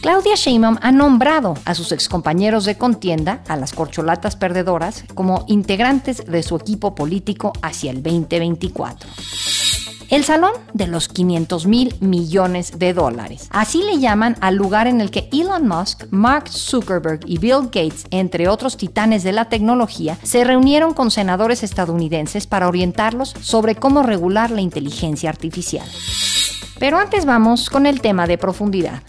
Claudia Sheinbaum ha nombrado a sus excompañeros de contienda, a las corcholatas perdedoras, como integrantes de su equipo político hacia el 2024 el Salón de los 500 mil millones de dólares. Así le llaman al lugar en el que Elon Musk, Mark Zuckerberg y Bill Gates, entre otros titanes de la tecnología, se reunieron con senadores estadounidenses para orientarlos sobre cómo regular la inteligencia artificial. Pero antes vamos con el tema de profundidad.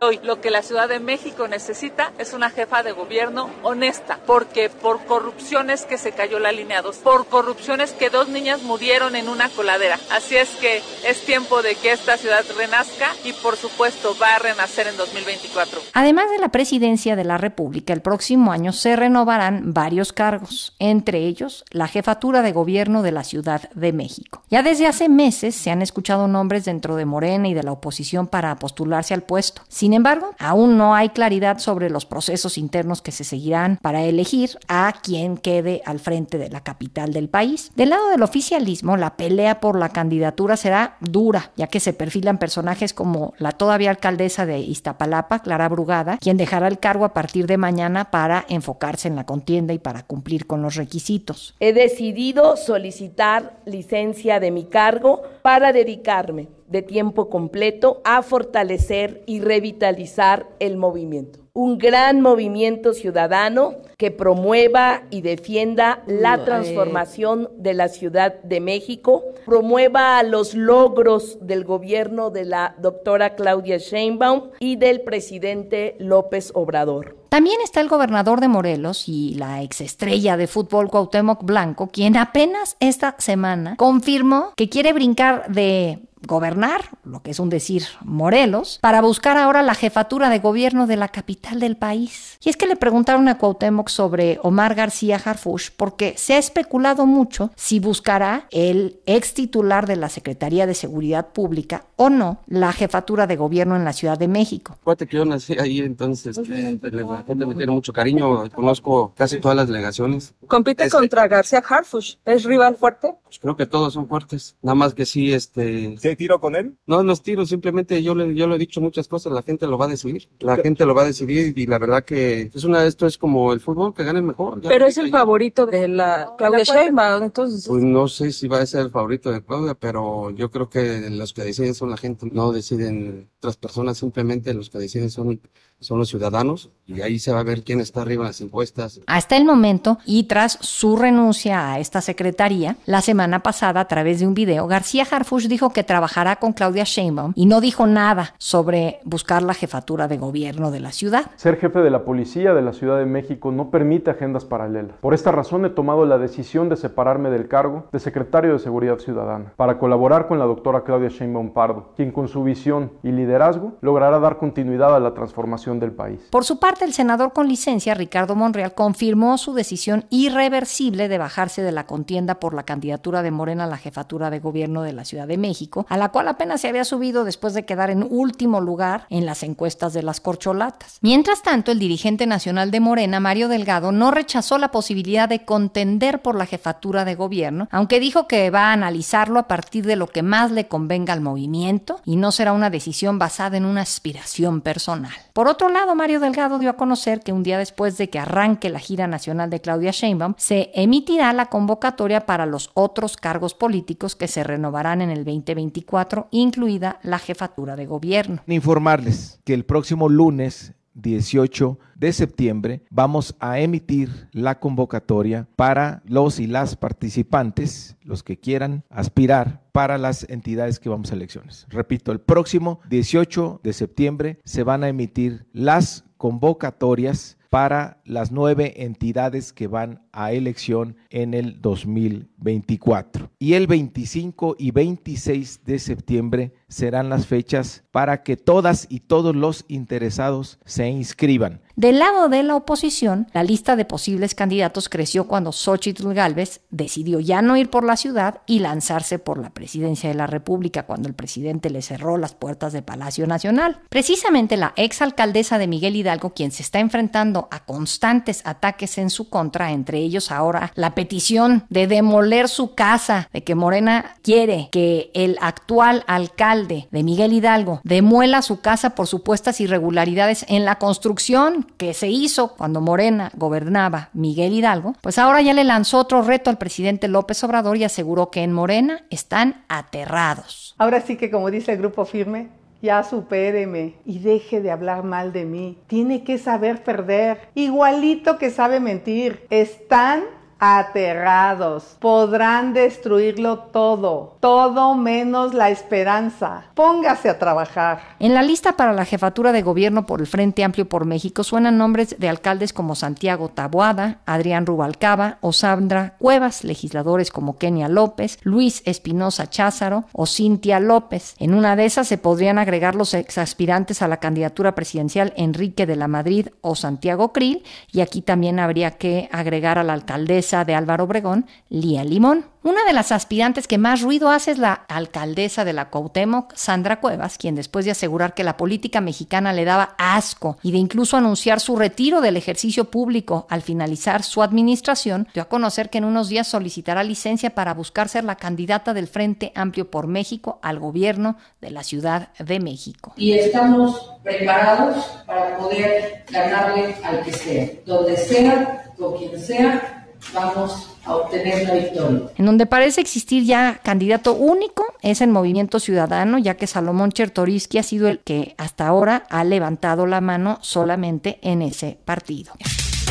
Hoy lo que la Ciudad de México necesita es una jefa de gobierno honesta, porque por corrupciones que se cayó la línea 2, por corrupciones que dos niñas murieron en una coladera. Así es que es tiempo de que esta ciudad renazca y por supuesto va a renacer en 2024. Además de la presidencia de la República, el próximo año se renovarán varios cargos, entre ellos la jefatura de gobierno de la Ciudad de México. Ya desde hace meses se han escuchado nombres dentro de Morena y de la oposición para postularse al puesto. Embargo, aún no hay claridad sobre los procesos internos que se seguirán para elegir a quien quede al frente de la capital del país. Del lado del oficialismo, la pelea por la candidatura será dura, ya que se perfilan personajes como la todavía alcaldesa de Iztapalapa, Clara Brugada, quien dejará el cargo a partir de mañana para enfocarse en la contienda y para cumplir con los requisitos. He decidido solicitar licencia de mi cargo para dedicarme de tiempo completo a fortalecer y revitalizar el movimiento. Un gran movimiento ciudadano que promueva y defienda la transformación de la Ciudad de México, promueva los logros del gobierno de la doctora Claudia Sheinbaum y del presidente López Obrador. También está el gobernador de Morelos y la exestrella de fútbol Cuauhtémoc Blanco, quien apenas esta semana confirmó que quiere brincar de gobernar, lo que es un decir Morelos, para buscar ahora la jefatura de gobierno de la capital del país. Y es que le preguntaron a Cuauhtémoc sobre Omar García Harfush porque se ha especulado mucho si buscará el ex titular de la Secretaría de Seguridad Pública o no la jefatura de gobierno en la Ciudad de México. Cuate que yo nací ahí, entonces eh, la gente me tiene mucho cariño, conozco casi todas las delegaciones. ¿Compite contra García Harfush? ¿Es rival fuerte? Pues creo que todos son fuertes, nada más que sí, este tiro con él? No, no es tiro, simplemente yo le, yo le he dicho muchas cosas, la gente lo va a decidir. La gente lo va a decidir y la verdad que es una, esto es como el fútbol, que gane mejor. Pero es el favorito de la Claudia Sheinbaum, entonces. Pues no sé si va a ser el favorito de Claudia, pero yo creo que los que deciden son la gente, no deciden otras personas, simplemente los que deciden son son los ciudadanos y ahí se va a ver quién está arriba en las encuestas. Hasta el momento y tras su renuncia a esta secretaría, la semana pasada a través de un video, García Harfush dijo que trabajará con Claudia Sheinbaum y no dijo nada sobre buscar la jefatura de gobierno de la ciudad. Ser jefe de la policía de la Ciudad de México no permite agendas paralelas. Por esta razón he tomado la decisión de separarme del cargo de secretario de Seguridad Ciudadana para colaborar con la doctora Claudia Sheinbaum Pardo, quien con su visión y liderazgo logrará dar continuidad a la transformación del país. Por su parte, el senador con licencia, Ricardo Monreal, confirmó su decisión irreversible de bajarse de la contienda por la candidatura de Morena a la jefatura de gobierno de la Ciudad de México, a la cual apenas se había subido después de quedar en último lugar en las encuestas de las corcholatas. Mientras tanto, el dirigente nacional de Morena, Mario Delgado, no rechazó la posibilidad de contender por la jefatura de gobierno, aunque dijo que va a analizarlo a partir de lo que más le convenga al movimiento y no será una decisión basada en una aspiración personal. Por otro lado, Mario Delgado dio a conocer que un día después de que arranque la gira nacional de Claudia Sheinbaum, se emitirá la convocatoria para los otros cargos políticos que se renovarán en el 2024, incluida la jefatura de gobierno. Informarles que el próximo lunes 18 de septiembre vamos a emitir la convocatoria para los y las participantes, los que quieran aspirar para las entidades que vamos a elecciones. Repito, el próximo 18 de septiembre se van a emitir las convocatorias para las nueve entidades que van a elección en el 2024. Y el 25 y 26 de septiembre serán las fechas para que todas y todos los interesados se inscriban. Del lado de la oposición, la lista de posibles candidatos creció cuando Xochitl Gálvez decidió ya no ir por la ciudad y lanzarse por la presidencia de la República cuando el presidente le cerró las puertas de Palacio Nacional. Precisamente la exalcaldesa de Miguel Hidalgo, quien se está enfrentando a constantes ataques en su contra, entre ellos ahora la petición de demoler su casa, de que Morena quiere que el actual alcalde de Miguel Hidalgo demuela su casa por supuestas irregularidades en la construcción que se hizo cuando Morena gobernaba Miguel Hidalgo, pues ahora ya le lanzó otro reto al presidente López Obrador y aseguró que en Morena están aterrados. Ahora sí que como dice el grupo firme, ya supéreme y deje de hablar mal de mí. Tiene que saber perder, igualito que sabe mentir. Están aterrados. Podrán destruirlo todo, todo menos la esperanza. Póngase a trabajar. En la lista para la jefatura de gobierno por el Frente Amplio por México suenan nombres de alcaldes como Santiago Taboada, Adrián Rubalcaba o Sandra Cuevas, legisladores como Kenia López, Luis Espinosa Cházaro o Cintia López. En una de esas se podrían agregar los exaspirantes a la candidatura presidencial Enrique de la Madrid o Santiago Krill y aquí también habría que agregar a la alcaldesa de Álvaro Obregón, Lía Limón. Una de las aspirantes que más ruido hace es la alcaldesa de la Cuauhtémoc, Sandra Cuevas, quien después de asegurar que la política mexicana le daba asco y de incluso anunciar su retiro del ejercicio público al finalizar su administración, dio a conocer que en unos días solicitará licencia para buscar ser la candidata del Frente Amplio por México al gobierno de la Ciudad de México. Y estamos preparados para poder ganarle al que sea, donde sea, con quien sea, vamos a obtener la victoria. En donde parece existir ya candidato único es el Movimiento Ciudadano, ya que Salomón Chertoriski ha sido el que hasta ahora ha levantado la mano solamente en ese partido.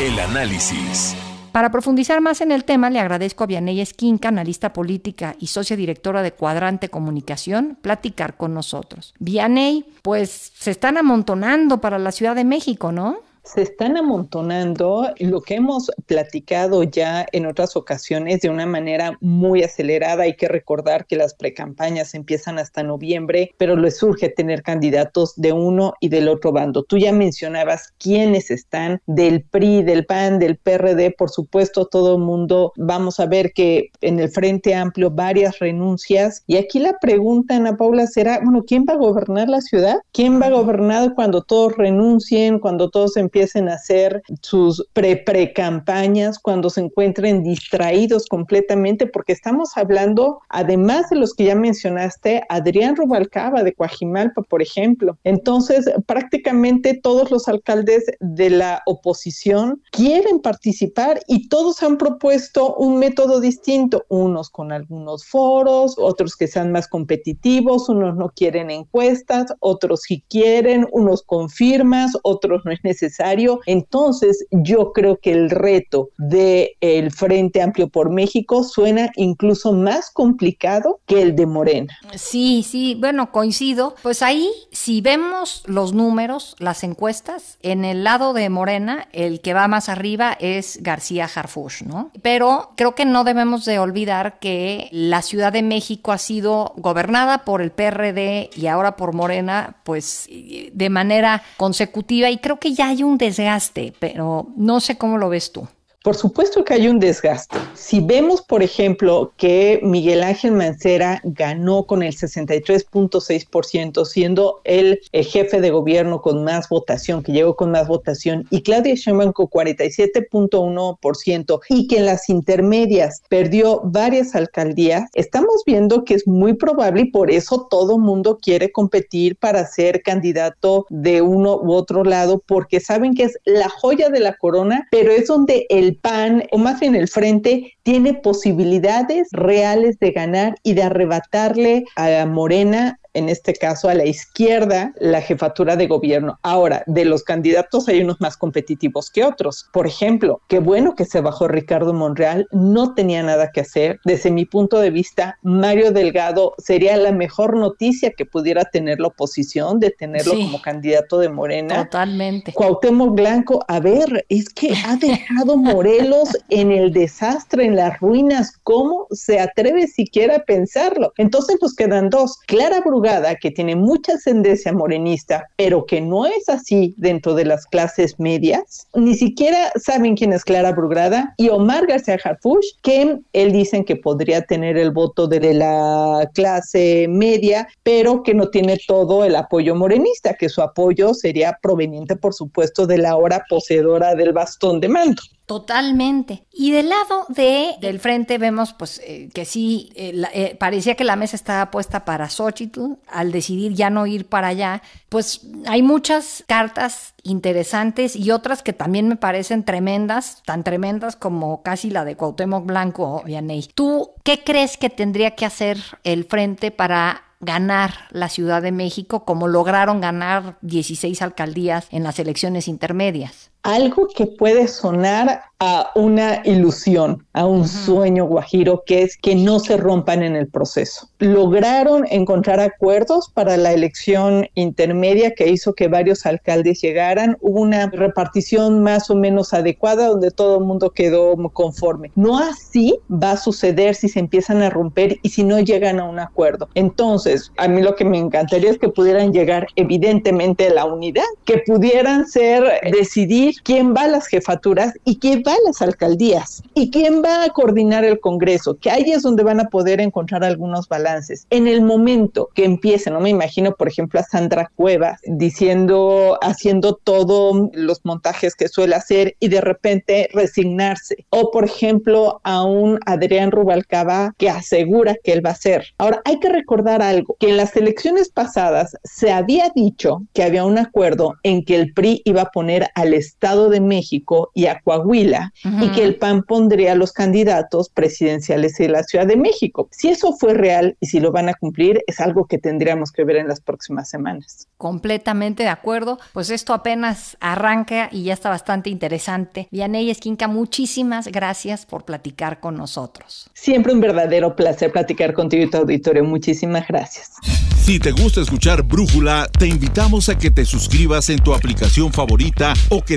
El análisis. Para profundizar más en el tema, le agradezco a Vianey Esquinca, analista política y socia directora de Cuadrante Comunicación, platicar con nosotros. Vianey, pues se están amontonando para la Ciudad de México, ¿no? Se están amontonando lo que hemos platicado ya en otras ocasiones de una manera muy acelerada. Hay que recordar que las precampañas empiezan hasta noviembre, pero les surge tener candidatos de uno y del otro bando. Tú ya mencionabas quiénes están del PRI, del PAN, del PRD, por supuesto, todo el mundo. Vamos a ver que en el Frente Amplio varias renuncias. Y aquí la pregunta, Ana Paula, será, bueno, ¿quién va a gobernar la ciudad? ¿Quién va a gobernar cuando todos renuncien, cuando todos empiecen empiecen a hacer sus pre-pre-campañas, cuando se encuentren distraídos completamente, porque estamos hablando, además de los que ya mencionaste, Adrián Rubalcaba de Coajimalpa, por ejemplo. Entonces, prácticamente todos los alcaldes de la oposición quieren participar y todos han propuesto un método distinto, unos con algunos foros, otros que sean más competitivos, unos no quieren encuestas, otros sí quieren, unos con firmas, otros no es necesario entonces, yo creo que el reto del el Frente Amplio por México suena incluso más complicado que el de Morena. Sí, sí, bueno, coincido. Pues ahí, si vemos los números, las encuestas, en el lado de Morena, el que va más arriba es García Harfush, ¿no? Pero creo que no debemos de olvidar que la Ciudad de México ha sido gobernada por el PRD y ahora por Morena, pues de manera consecutiva y creo que ya hay un desgaste, pero no sé cómo lo ves tú. Por supuesto que hay un desgaste. Si vemos, por ejemplo, que Miguel Ángel Mancera ganó con el 63.6%, siendo el, jefe de gobierno con más votación, que llegó con más votación, y Claudia Sheinbaum con 47.1%, y que en las intermedias perdió varias alcaldías, estamos viendo que es muy probable y por eso todo mundo quiere competir para ser candidato de uno u otro lado, porque saben que es la joya de la corona, pero es donde el PAN, o más bien el Frente, tiene posibilidades reales de ganar y de arrebatarle a Morena en este caso a la izquierda, la jefatura de gobierno. Ahora, de los candidatos hay unos más competitivos que otros. Por ejemplo, qué bueno que se bajó Ricardo Monreal, no tenía nada que hacer. Desde mi punto de vista, Mario Delgado sería la mejor noticia que pudiera tener la oposición de tenerlo como candidato de Morena. Totalmente. Cuauhtémoc Blanco, a ver, es que ha dejado Morelos en el desastre, en las ruinas. ¿Cómo se atreve siquiera a pensarlo? Entonces nos quedan dos. Clara Brugal Brugada, que tiene mucha ascendencia morenista, pero que no es así dentro de las clases medias, ni siquiera saben quién es Clara Brugada, y Omar García Harfush, que él dicen que podría tener el voto de la clase media, pero que no tiene todo el apoyo morenista, que su apoyo sería proveniente, por supuesto, de la hora poseedora del bastón de mando. Totalmente. Y del lado de, del frente vemos pues eh, que sí, eh, eh, parecía que la mesa estaba puesta para Xochitl, al decidir ya no ir para allá, pues hay muchas cartas interesantes y otras que también me parecen tremendas, tan tremendas como casi la de Cuauhtémoc Blanco, Vianey. ¿Tú qué crees que tendría que hacer el frente para ganar la Ciudad de México como lograron ganar 16 alcaldías en las elecciones intermedias algo que puede sonar a una ilusión, a un sueño guajiro, que es que no se rompan en el proceso. Lograron encontrar acuerdos para la elección intermedia que hizo que varios alcaldes llegaran. Hubo una repartición más o menos adecuada donde todo el mundo quedó conforme. No así va a suceder si se empiezan a romper y si no llegan a un acuerdo. Entonces, a mí lo que me encantaría es que pudieran llegar evidentemente a la unidad, que pudieran ser decidir quién va a las jefaturas y quién va a las alcaldías y quién va a coordinar el Congreso, que ahí es donde van a poder encontrar algunos balances. En el momento que empiecen, no me imagino, por ejemplo, a Sandra Cuevas diciendo, haciendo todos los montajes que suele hacer y de repente resignarse. O, por ejemplo, a un Adrián Rubalcaba que asegura que él va a ser. Ahora, hay que recordar algo, que en las elecciones pasadas se había dicho que había un acuerdo en que el PRI iba a poner al Estado Estado de México y a Coahuila y que el PAN pondría los candidatos presidenciales de la Ciudad de México. Si eso fue real y si lo van a cumplir, es algo que tendríamos que ver en las próximas semanas. Completamente de acuerdo. Pues esto apenas arranca y ya está bastante interesante. Vianey Esquinca, muchísimas gracias por platicar con nosotros. Siempre un verdadero placer platicar contigo y tu auditorio. Muchísimas gracias. Si te gusta escuchar Brújula, te invitamos a que te suscribas en tu aplicación favorita o que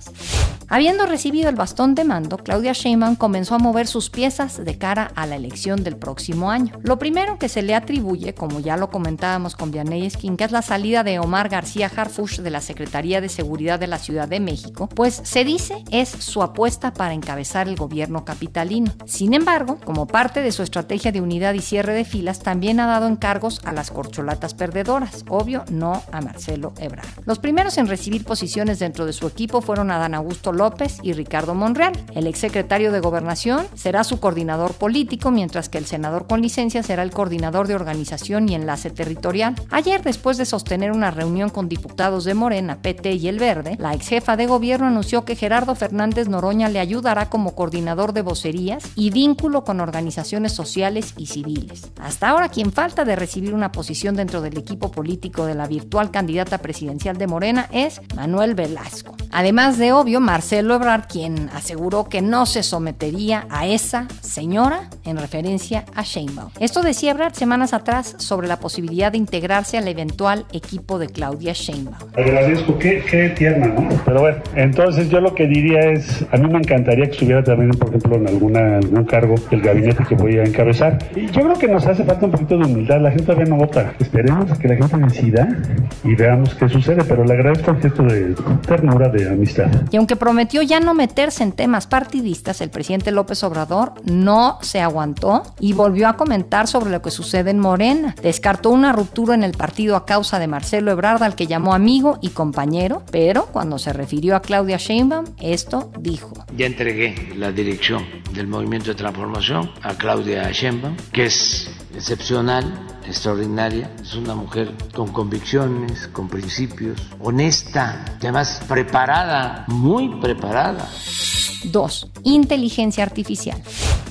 Habiendo recibido el bastón de mando, Claudia Sheinbaum comenzó a mover sus piezas de cara a la elección del próximo año. Lo primero que se le atribuye, como ya lo comentábamos con Vianney que es la salida de Omar García Harfush de la Secretaría de Seguridad de la Ciudad de México, pues se dice es su apuesta para encabezar el gobierno capitalino. Sin embargo, como parte de su estrategia de unidad y cierre de filas, también ha dado encargos a las corcholatas perdedoras, obvio no a Marcelo Ebrard. Los primeros en recibir posiciones dentro de su equipo fueron Adán Augusto López y Ricardo Monreal. El exsecretario de Gobernación será su coordinador político, mientras que el senador con licencia será el coordinador de organización y enlace territorial. Ayer, después de sostener una reunión con diputados de Morena, PT y El Verde, la ex jefa de gobierno anunció que Gerardo Fernández Noroña le ayudará como coordinador de vocerías y vínculo con organizaciones sociales y civiles. Hasta ahora, quien falta de recibir una posición dentro del equipo político de la virtual candidata presidencial de Morena es Manuel Velasco. Además de obvio, Marcelo Marcelo Ebrard, quien aseguró que no se sometería a esa señora en referencia a Sheinbaum. Esto decía Ebrard semanas atrás sobre la posibilidad de integrarse al eventual equipo de Claudia Sheinbaum. Agradezco, qué, qué tierna, ¿no? Pero bueno, entonces yo lo que diría es, a mí me encantaría que estuviera también, por ejemplo, en alguna, algún cargo el gabinete que voy a encabezar. Y yo creo que nos hace falta un poquito de humildad, la gente todavía no vota. Esperemos a que la gente decida y veamos qué sucede, pero le agradezco el gesto de ternura, de amistad. Y aunque prometió ya no meterse en temas partidistas, el presidente López Obrador no se aguantó y volvió a comentar sobre lo que sucede en Morena. Descartó una ruptura en el partido a causa de Marcelo Ebrard, al que llamó amigo y compañero, pero cuando se refirió a Claudia Sheinbaum, esto dijo. Ya entregué la dirección del Movimiento de Transformación a Claudia Sheinbaum, que es excepcional, extraordinaria. Es una mujer con convicciones, con principios, honesta, además preparada, muy preparada. 2. Inteligencia artificial.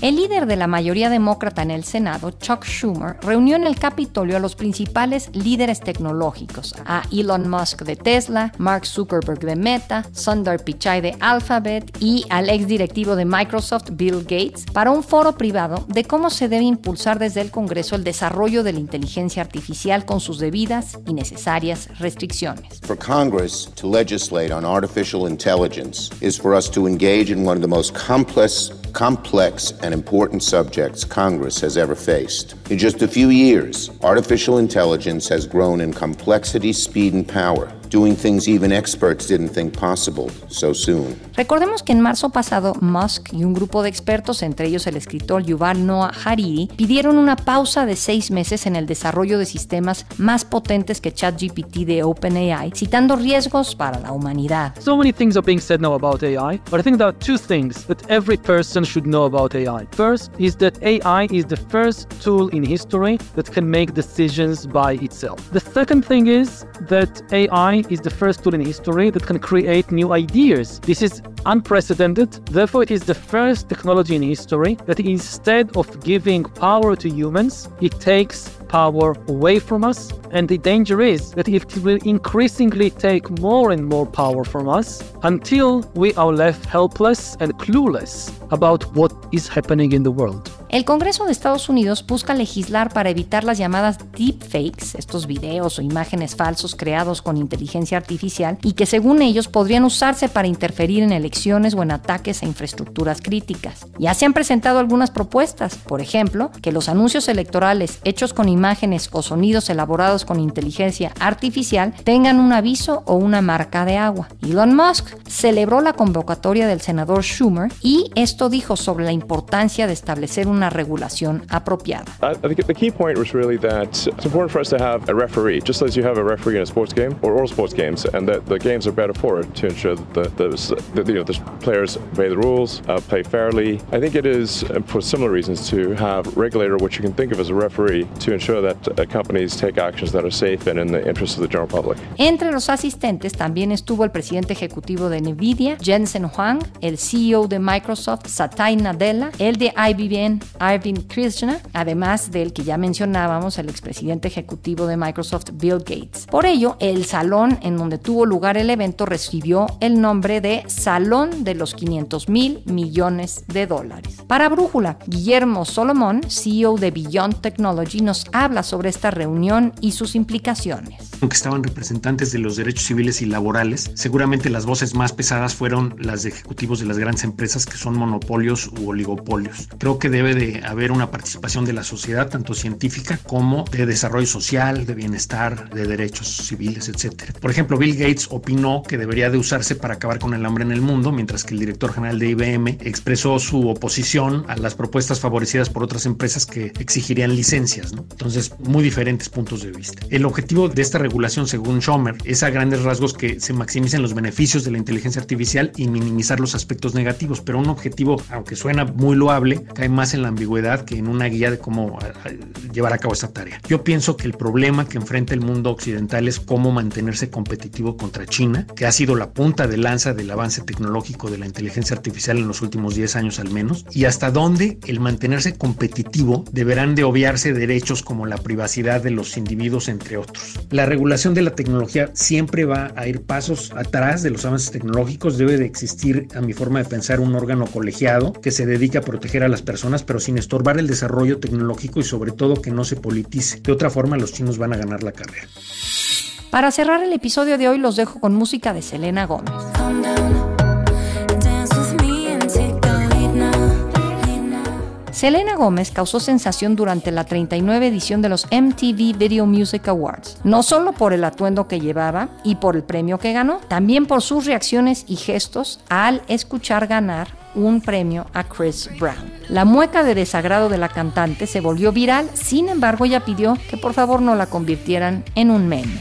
El líder de la mayoría demócrata en el Senado, Chuck Schumer, reunió en el Capitolio a los principales líderes tecnológicos, a Elon Musk de Tesla, Mark Zuckerberg de Meta, Sundar Pichai de Alphabet y al ex directivo de Microsoft, Bill Gates, para un foro privado de cómo se debe impulsar desde el Congreso el desarrollo de la inteligencia artificial con sus debidas y necesarias restricciones. For Congress to legislate on artificial intelligence is for us to engage in one of the most complex complex and important subjects Congress has ever faced. In just a few years, artificial intelligence has grown in complexity, speed, and power doing things even experts didn't think possible so soon. Recordemos que en marzo pasado Musk y un grupo de expertos, entre ellos el escritor Yuval Noah Hariri, pidieron una pausa de seis meses en el desarrollo de sistemas más potentes que ChatGPT de OpenAI, citando riesgos para la humanidad. So many things are being said now about AI, but I think there are two things that every person should know about AI. First is that AI is the first tool in history that can make decisions by itself. The second thing is that AI is the first tool in history that can create new ideas. This is unprecedented. Therefore, it is the first technology in history that instead of giving power to humans, it takes power away from us. And the danger is that it will increasingly take more and more power from us until we are left helpless and clueless about what is happening in the world. El Congreso de Estados Unidos busca legislar para evitar las llamadas deepfakes, estos videos o imágenes falsos creados con inteligencia artificial y que según ellos podrían usarse para interferir en elecciones o en ataques a infraestructuras críticas. Ya se han presentado algunas propuestas, por ejemplo, que los anuncios electorales hechos con imágenes o sonidos elaborados con inteligencia artificial tengan un aviso o una marca de agua. Elon Musk celebró la convocatoria del senador Schumer y esto dijo sobre la importancia de establecer un una regulación apropiada. I, think the key point was really that it's important for us to have a referee, just as you have a referee in a sports game or all sports games, and that the games are better for it to ensure that the, the, the, you know, the players obey the rules, uh, play fairly. I think it is, uh, for similar reasons, to have regulator, which you can think of as a referee, to ensure that uh, companies take actions that are safe and in the interest of the general public. Entre los asistentes también estuvo el presidente ejecutivo de Nvidia, Jensen Huang, el CEO de Microsoft, Satya Nadella, el de IBM, Arvind Krishna, además del que ya mencionábamos, el expresidente ejecutivo de Microsoft, Bill Gates. Por ello, el salón en donde tuvo lugar el evento recibió el nombre de Salón de los 500 mil millones de dólares. Para Brújula, Guillermo Solomón, CEO de Beyond Technology, nos habla sobre esta reunión y sus implicaciones. Aunque estaban representantes de los derechos civiles y laborales, seguramente las voces más pesadas fueron las de ejecutivos de las grandes empresas que son monopolios u oligopolios. Creo que debe de haber una participación de la sociedad, tanto científica como de desarrollo social, de bienestar, de derechos civiles, etc. Por ejemplo, Bill Gates opinó que debería de usarse para acabar con el hambre en el mundo, mientras que el director general de IBM expresó su oposición a las propuestas favorecidas por otras empresas que exigirían licencias. Entonces, muy diferentes puntos de vista. El objetivo de esta regulación, según Schomer, es a grandes rasgos que se maximicen los beneficios de la inteligencia artificial y minimizar los aspectos negativos, pero un objetivo, aunque suena muy loable, cae más en la ambigüedad que en una guía de cómo llevar a cabo esta tarea. Yo pienso que el problema que enfrenta el mundo occidental es cómo mantenerse competitivo contra China, que ha sido la punta de lanza del avance tecnológico de la inteligencia artificial en los últimos 10 años al menos, y hasta dónde el mantenerse competitivo deberán de obviarse derechos como la privacidad de los individuos, entre otros. La regulación de la tecnología siempre va a ir pasos atrás de los avances tecnológicos, debe de existir, a mi forma de pensar, un órgano colegiado que se dedique a proteger a las personas, pero sin estorbar el desarrollo tecnológico y sobre todo que no se politice. De otra forma, los chinos van a ganar la carrera. Para cerrar el episodio de hoy los dejo con música de Selena Gómez. Selena Gómez causó sensación durante la 39 edición de los MTV Video Music Awards, no solo por el atuendo que llevaba y por el premio que ganó, también por sus reacciones y gestos al escuchar ganar un premio a Chris Brown. La mueca de desagrado de la cantante se volvió viral, sin embargo ella pidió que por favor no la convirtieran en un meme.